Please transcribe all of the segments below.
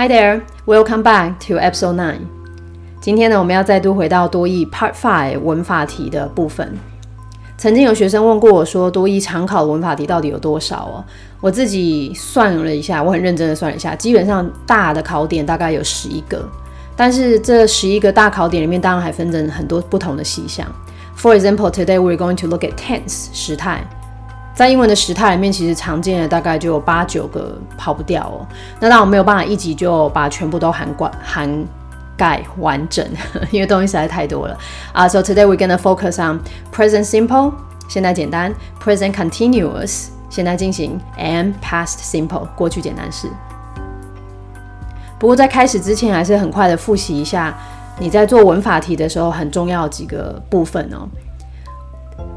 Hi there, welcome back to episode nine. 今天呢，我们要再度回到多义 Part Five 文法题的部分。曾经有学生问过我说，多义常考的文法题到底有多少哦？我自己算了一下，我很认真的算了一下，基本上大的考点大概有十一个。但是这十一个大考点里面，当然还分成很多不同的细项。For example, today we're going to look at tense 时态。在英文的时态里面，其实常见的大概就有八九个跑不掉哦。那当我没有办法一集就把全部都涵盖涵盖完整，因为东西实在太多了 啊。So today we're gonna focus on present simple 现在简单，present continuous 现在进行，and past simple 过去简单式。不过在开始之前，还是很快的复习一下你在做文法题的时候很重要几个部分哦。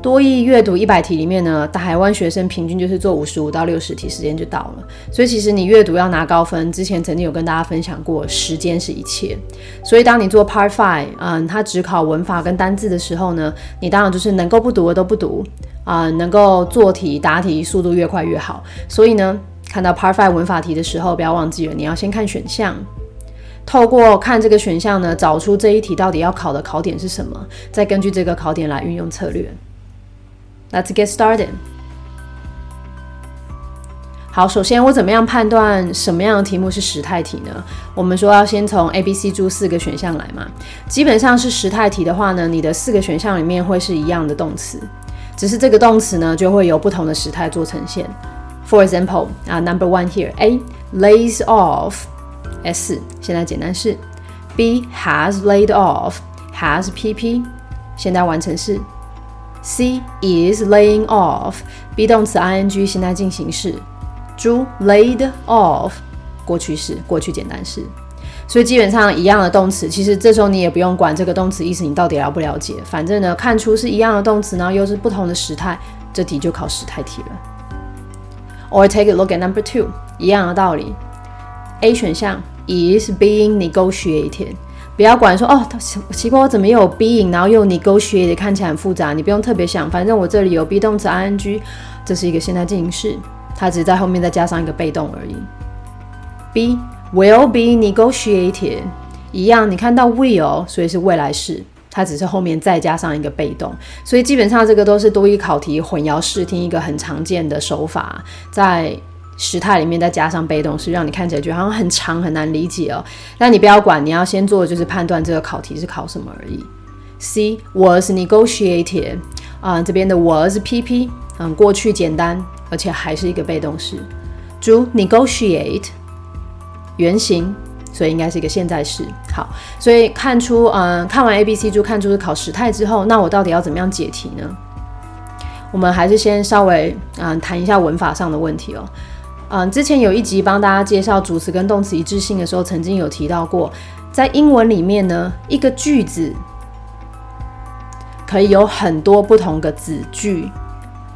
多益阅读一百题里面呢，台湾学生平均就是做五十五到六十题，时间就到了。所以其实你阅读要拿高分，之前曾经有跟大家分享过，时间是一切。所以当你做 Part Five，嗯，它只考文法跟单字的时候呢，你当然就是能够不读的都不读啊，能够做题答题速度越快越好。所以呢，看到 Part Five 文法题的时候，不要忘记了你要先看选项，透过看这个选项呢，找出这一题到底要考的考点是什么，再根据这个考点来运用策略。Let's get started。好，首先我怎么样判断什么样的题目是时态题呢？我们说要先从 A、B、C 注四个选项来嘛。基本上是时态题的话呢，你的四个选项里面会是一样的动词，只是这个动词呢就会有不同的时态做呈现。For example，啊，Number one here，A lays off S 现在简单式，B has laid off has PP 现在完成式。C is laying off be 动词 ing 现在进行式，猪 laid off 过去式过去简单式，所以基本上一样的动词，其实这时候你也不用管这个动词意思你到底了不了解，反正呢看出是一样的动词，然后又是不同的时态，这题就考时态题了。Or take a look at number two，一样的道理，A 选项 is being negotiated。不要管说哦，奇怪，我怎么又有 being，然后又 negotiate，看起来很复杂。你不用特别想，反正我这里有 be 动词 ing，这是一个现在进行式，它只是在后面再加上一个被动而已。B will be negotiated，一样，你看到 will，所以是未来式，它只是后面再加上一个被动，所以基本上这个都是多一考题混淆视听一个很常见的手法，在。时态里面再加上被动式，让你看起来觉得好像很长很难理解哦。但你不要管，你要先做的就是判断这个考题是考什么而已。C was negotiated 啊，这边的 was PP，嗯，过去简单，而且还是一个被动式。主 negotiate 原型，所以应该是一个现在式。好，所以看出，嗯，看完 A B C 就看出是考时态之后，那我到底要怎么样解题呢？我们还是先稍微嗯谈一下文法上的问题哦。嗯，之前有一集帮大家介绍主词跟动词一致性的时候，曾经有提到过，在英文里面呢，一个句子可以有很多不同的子句，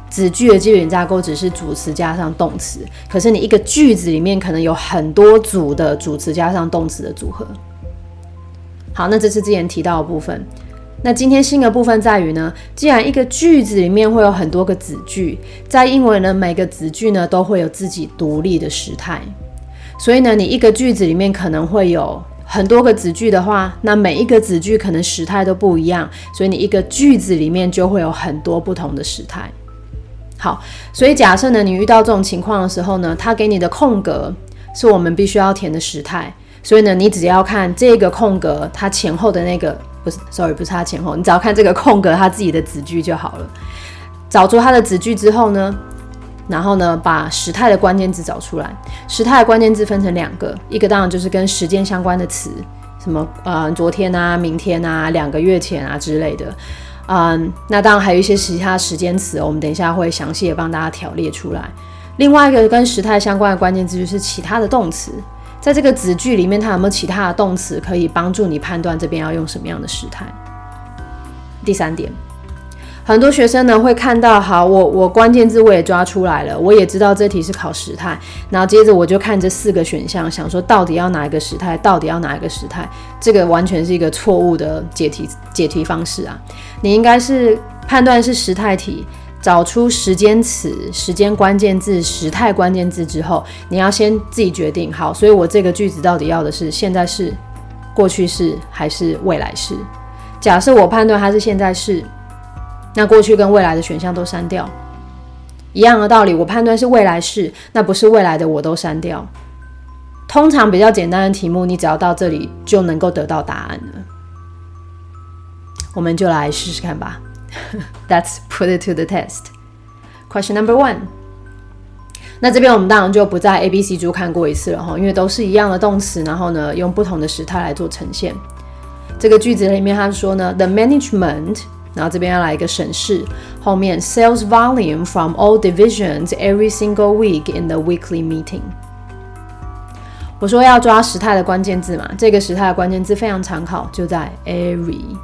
子句的基本架构只是主词加上动词，可是你一个句子里面可能有很多组的主词加上动词的组合。好，那这是之前提到的部分。那今天新的部分在于呢，既然一个句子里面会有很多个子句，在英文呢每个子句呢都会有自己独立的时态，所以呢你一个句子里面可能会有很多个子句的话，那每一个子句可能时态都不一样，所以你一个句子里面就会有很多不同的时态。好，所以假设呢你遇到这种情况的时候呢，它给你的空格是我们必须要填的时态，所以呢你只要看这个空格它前后的那个。，sorry，不是它前后，你只要看这个空格，它自己的子句就好了。找出它的子句之后呢，然后呢，把时态的关键字找出来。时态的关键字分成两个，一个当然就是跟时间相关的词，什么呃昨天啊、明天啊、两个月前啊之类的。嗯，那当然还有一些其他时间词，我们等一下会详细的帮大家条列出来。另外一个跟时态相关的关键字就是其他的动词。在这个子句里面，它有没有其他的动词可以帮助你判断这边要用什么样的时态？第三点，很多学生呢会看到，好，我我关键字我也抓出来了，我也知道这题是考时态，然后接着我就看这四个选项，想说到底要哪一个时态，到底要哪一个时态？这个完全是一个错误的解题解题方式啊！你应该是判断是时态题，找出时间词、时间关键字、时态关键字之后，你要先自己决定好。所以我这个句子到底要的是现在式、过去式还是未来式？假设我判断它是现在式，那过去跟未来的选项都删掉。一样的道理，我判断是未来式，那不是未来的我都删掉。通常比较简单的题目，你只要到这里就能够得到答案了。我们就来试试看吧。Let's put it to the test. Question number one. 那这边我们当然就不在 A、B、C 猪看过一次了哈，因为都是一样的动词，然后呢用不同的时态来做呈现。这个句子里面他说呢，The management，然后这边要来一个审视，后面 sales volume from all divisions every single week in the weekly meeting。我说要抓时态的关键字嘛，这个时态的关键字非常常考，就在 every。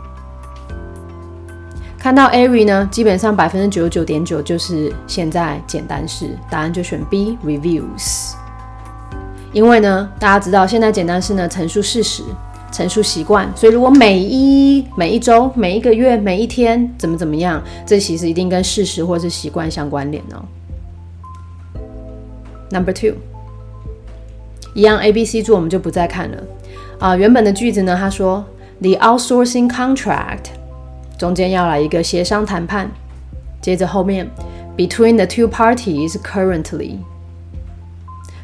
看到 every 呢，基本上百分之九十九点九就是现在简单式，答案就选 B reviews。因为呢，大家知道现在简单式呢陈述事实、陈述习惯，所以如果每一每一周、每一个月、每一天怎么怎么样，这其实一定跟事实或是习惯相关联哦。Number two，一样 A、B、C 柱我们就不再看了啊。原本的句子呢，他说 The outsourcing contract。中间要来一个协商谈判，接着后面 between the two parties currently，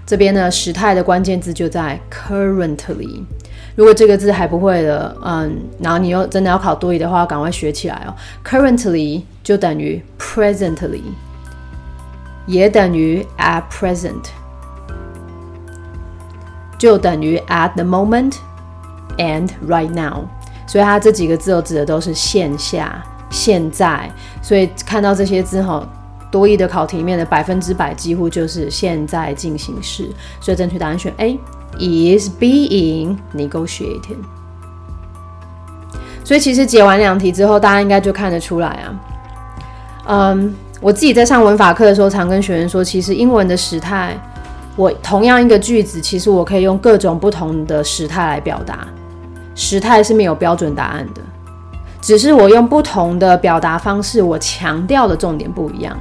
这边呢时态的关键字就在 currently。如果这个字还不会的，嗯，然后你又真的要考多语的话，赶快学起来哦。currently 就等于 presently，也等于 at present，就等于 at the moment and right now。所以它这几个字哦，指的都是线下、现在。所以看到这些字哈，多义的考题面的百分之百几乎就是现在进行式。所以正确答案选 A is being negotiated。所以其实解完两题之后，大家应该就看得出来啊。嗯，我自己在上文法课的时候，常跟学员说，其实英文的时态，我同样一个句子，其实我可以用各种不同的时态来表达。时态是没有标准答案的，只是我用不同的表达方式，我强调的重点不一样。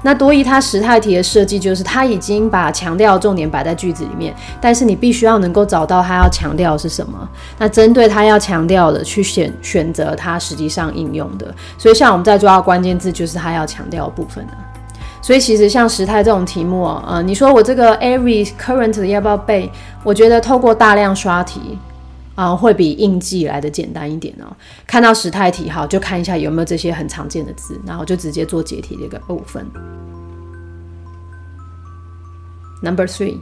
那多益它时态题的设计就是，它已经把强调的重点摆在句子里面，但是你必须要能够找到它要强调的是什么。那针对它要强调的去选选择它实际上应用的。所以像我们在抓关键字，就是它要强调的部分所以其实像时态这种题目，呃，你说我这个 every current 要不要背？我觉得透过大量刷题。啊，会比印记来的简单一点哦。看到时态题，好，就看一下有没有这些很常见的字，然后就直接做解题的一个部分。Number three，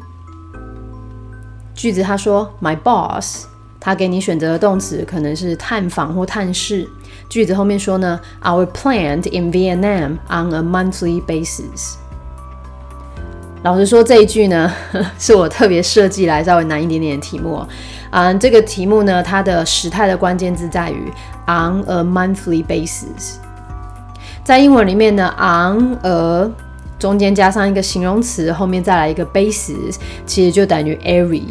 句子他说，My boss，他给你选择的动词可能是探访或探视。句子后面说呢，Our plant in Vietnam on a monthly basis。老实说，这一句呢，是我特别设计来稍微难一点点的题目。嗯，这个题目呢，它的时态的关键字在于 on a monthly basis。在英文里面呢，on a 中间加上一个形容词，后面再来一个 basis，其实就等于 every。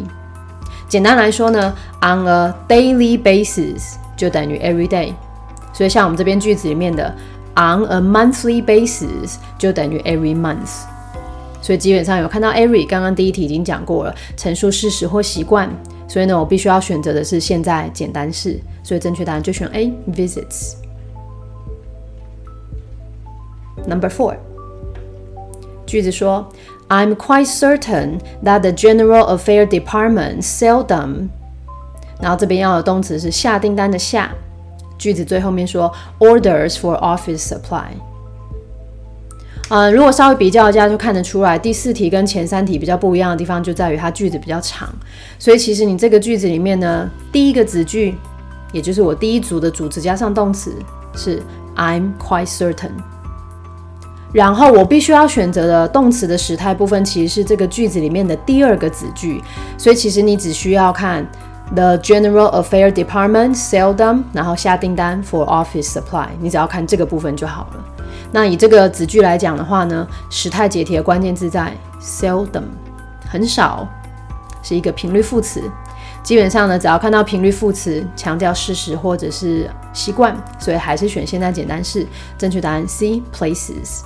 简单来说呢，on a daily basis 就等于 every day。所以像我们这边句子里面的 on a monthly basis 就等于 every month。所以基本上有看到 every，刚刚第一题已经讲过了，陈述事实或习惯。所以呢，我必须要选择的是现在简单式，所以正确答案就选 A visits。Number four，句子说，I'm quite certain that the General Affair Department seldom，然后这边要的动词是下订单的下，句子最后面说 orders for office supply。呃，如果稍微比较一下，就看得出来第四题跟前三题比较不一样的地方，就在于它句子比较长。所以其实你这个句子里面呢，第一个子句，也就是我第一组的主词加上动词是 I'm quite certain。然后我必须要选择的动词的时态部分，其实是这个句子里面的第二个子句。所以其实你只需要看 The General Affairs Department seldom，然后下订单 for office supply，你只要看这个部分就好了。那以这个子句来讲的话呢，时态解题的关键字在 seldom，很少，是一个频率副词。基本上呢，只要看到频率副词，强调事实或者是习惯，所以还是选现在简单式。正确答案 C places。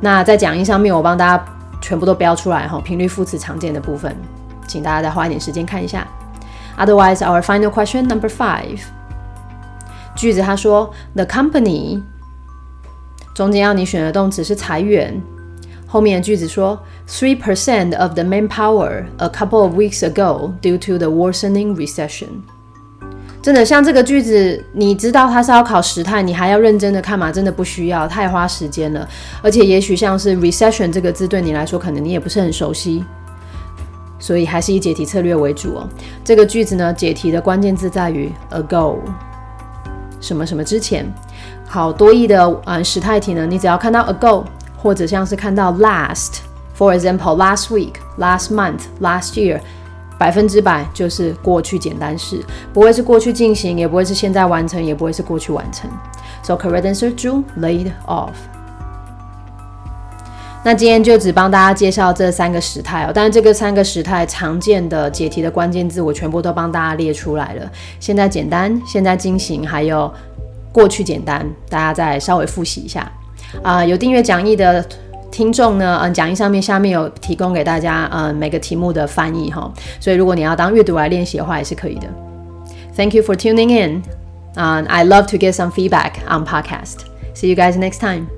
那在讲义上面，我帮大家全部都标出来哈，频率副词常见的部分，请大家再花一点时间看一下。Otherwise, our final question number five。句子他说，The company 中间要你选的动词是裁员。后面的句子说，three percent of the manpower a couple of weeks ago due to the worsening recession。真的像这个句子，你知道它是要考时态，你还要认真的看吗？真的不需要，太花时间了。而且也许像是 recession 这个字对你来说，可能你也不是很熟悉，所以还是以解题策略为主哦。这个句子呢，解题的关键字在于 ago，什么什么之前。好多义的嗯时态题呢，你只要看到 ago。或者像是看到 last，for example last week、last month、last year，百分之百就是过去简单式，不会是过去进行，也不会是现在完成，也不会是过去完成。So correct answer two laid off。那今天就只帮大家介绍这三个时态哦，但是这个三个时态常见的解题的关键字我全部都帮大家列出来了。现在简单，现在进行，还有过去简单，大家再稍微复习一下。啊，有订阅讲义的听众呢，嗯，讲义上面下面有提供给大家，嗯，每个题目的翻译哈，所以如果你要当阅读来练习的话，也是可以的。Thank you for tuning in. Um, I love to get some feedback on podcast. See you guys next time.